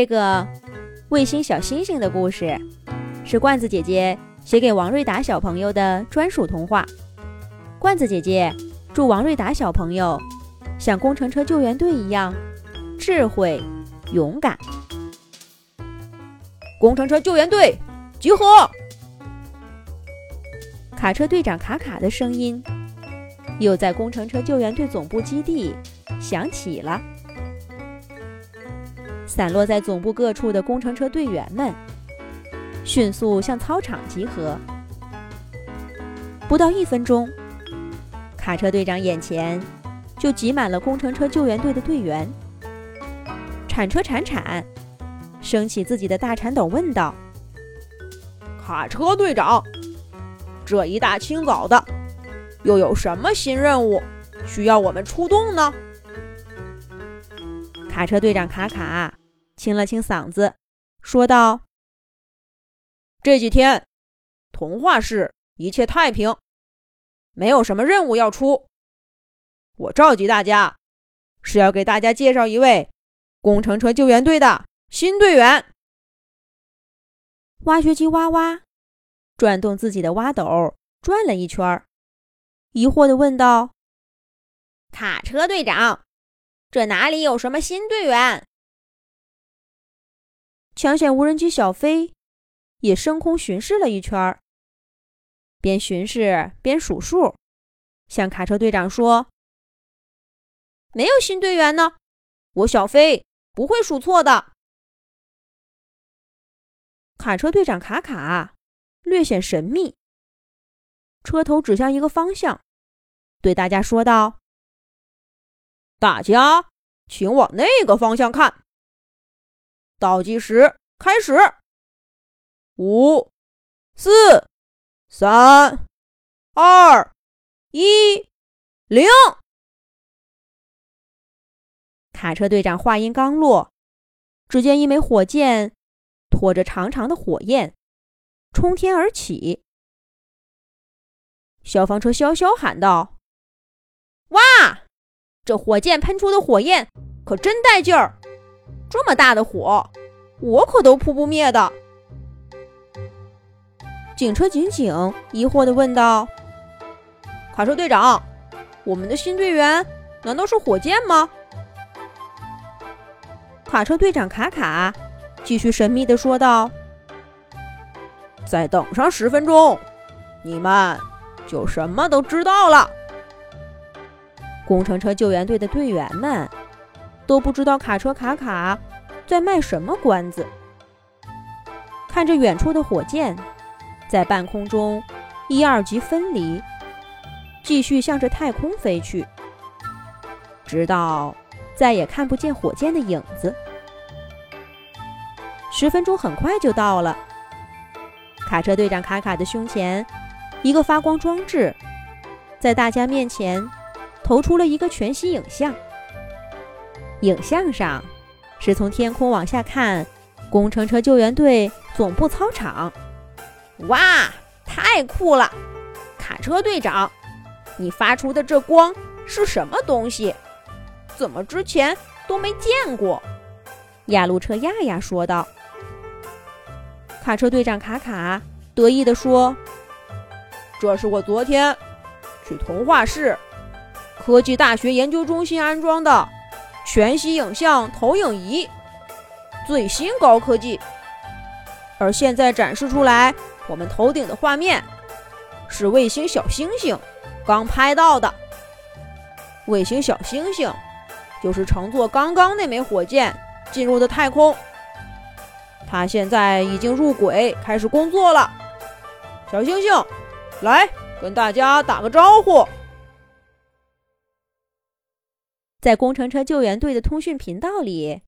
这个卫星小星星的故事，是罐子姐姐写给王瑞达小朋友的专属童话。罐子姐姐祝王瑞达小朋友像工程车救援队一样智慧勇敢。工程车救援队集合！卡车队长卡卡的声音又在工程车救援队总部基地响起了。散落在总部各处的工程车队员们迅速向操场集合。不到一分钟，卡车队长眼前就挤满了工程车救援队的队员。铲车铲铲，升起自己的大铲斗，问道：“卡车队长，这一大清早的，又有什么新任务需要我们出动呢？”卡车队长卡卡。清了清嗓子，说道：“这几天，童话市一切太平，没有什么任务要出。我召集大家，是要给大家介绍一位工程车救援队的新队员。”挖掘机哇哇转动自己的挖斗，转了一圈，疑惑地问道：“卡车队长，这哪里有什么新队员？”抢险无人机小飞也升空巡视了一圈，边巡视边数数，向卡车队长说：“没有新队员呢，我小飞不会数错的。”卡车队长卡卡略显神秘，车头指向一个方向，对大家说道：“大家请往那个方向看。”倒计时开始，五、四、三、二、一、零。卡车队长话音刚落，只见一枚火箭拖着长长的火焰冲天而起。消防车潇潇喊道：“哇，这火箭喷出的火焰可真带劲儿！”这么大的火，我可都扑不灭的。警车警警疑惑地问道：“卡车队长，我们的新队员难道是火箭吗？”卡车队长卡卡继续神秘地说道：“再等上十分钟，你们就什么都知道了。”工程车救援队的队员们。都不知道卡车卡卡在卖什么关子。看着远处的火箭在半空中一二级分离，继续向着太空飞去，直到再也看不见火箭的影子。十分钟很快就到了，卡车队长卡卡的胸前，一个发光装置在大家面前投出了一个全息影像。影像上是从天空往下看，工程车救援队总部操场。哇，太酷了！卡车队长，你发出的这光是什么东西？怎么之前都没见过？压路车亚亚说道。卡车队长卡卡得意地说：“这是我昨天去童话市科技大学研究中心安装的。”全息影像投影仪，最新高科技。而现在展示出来，我们头顶的画面是卫星小星星刚拍到的。卫星小星星就是乘坐刚刚那枚火箭进入的太空，它现在已经入轨开始工作了。小星星，来跟大家打个招呼。在工程车救援队的通讯频道里，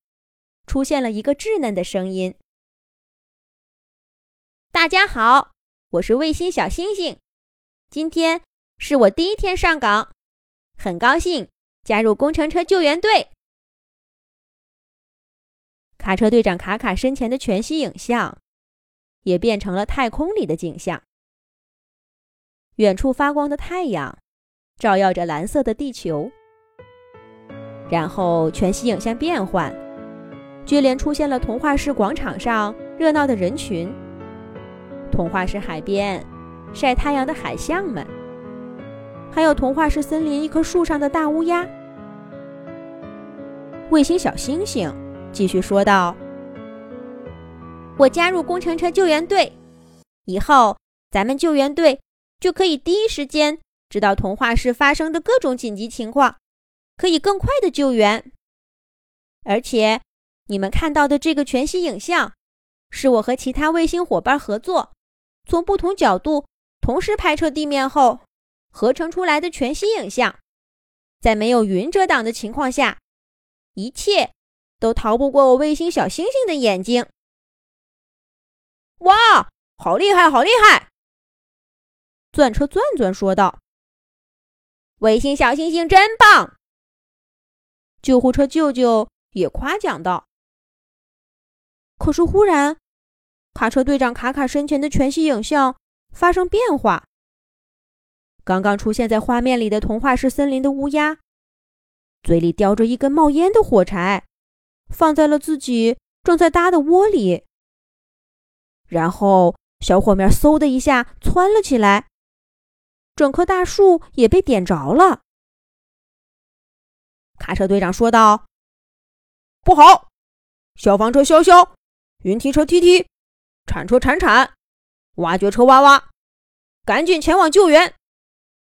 出现了一个稚嫩的声音：“大家好，我是卫星小星星，今天是我第一天上岗，很高兴加入工程车救援队。”卡车队长卡卡身前的全息影像也变成了太空里的景象，远处发光的太阳照耀着蓝色的地球。然后全息影像变换，接连出现了童话市广场上热闹的人群，童话市海边晒太阳的海象们，还有童话市森林一棵树上的大乌鸦。卫星小星星。继续说道：“我加入工程车救援队，以后咱们救援队就可以第一时间知道童话市发生的各种紧急情况，可以更快的救援，而且。”你们看到的这个全息影像，是我和其他卫星伙伴合作，从不同角度同时拍摄地面后合成出来的全息影像。在没有云遮挡的情况下，一切都逃不过我卫星小星星的眼睛。哇，好厉害，好厉害！钻车钻钻说道：“卫星小星星真棒！”救护车舅舅也夸奖道。可是，忽然，卡车队长卡卡身前的全息影像发生变化。刚刚出现在画面里的童话式森林的乌鸦，嘴里叼着一根冒烟的火柴，放在了自己正在搭的窝里。然后，小火苗嗖的一下窜了起来，整棵大树也被点着了。卡车队长说道：“不好，消防车消消。”云梯车踢踢，铲车铲铲，挖掘车挖挖，赶紧前往救援！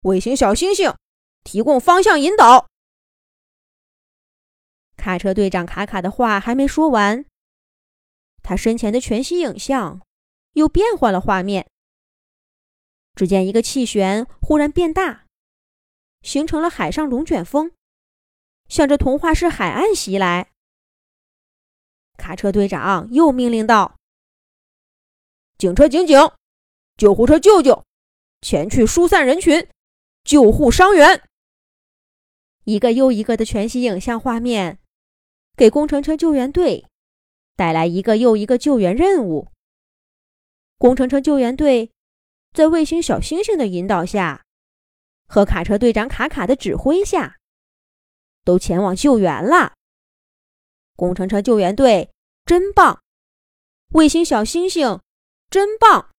卫星小星星提供方向引导。卡车队长卡卡的话还没说完，他身前的全息影像又变换了画面。只见一个气旋忽然变大，形成了海上龙卷风，向着童话市海岸袭来。卡车队长又命令道：“警车警警，救护车救救，前去疏散人群，救护伤员。”一个又一个的全息影像画面，给工程车救援队带来一个又一个救援任务。工程车救援队在卫星小星星的引导下，和卡车队长卡卡的指挥下，都前往救援啦。工程车救援队真棒，卫星小星星真棒。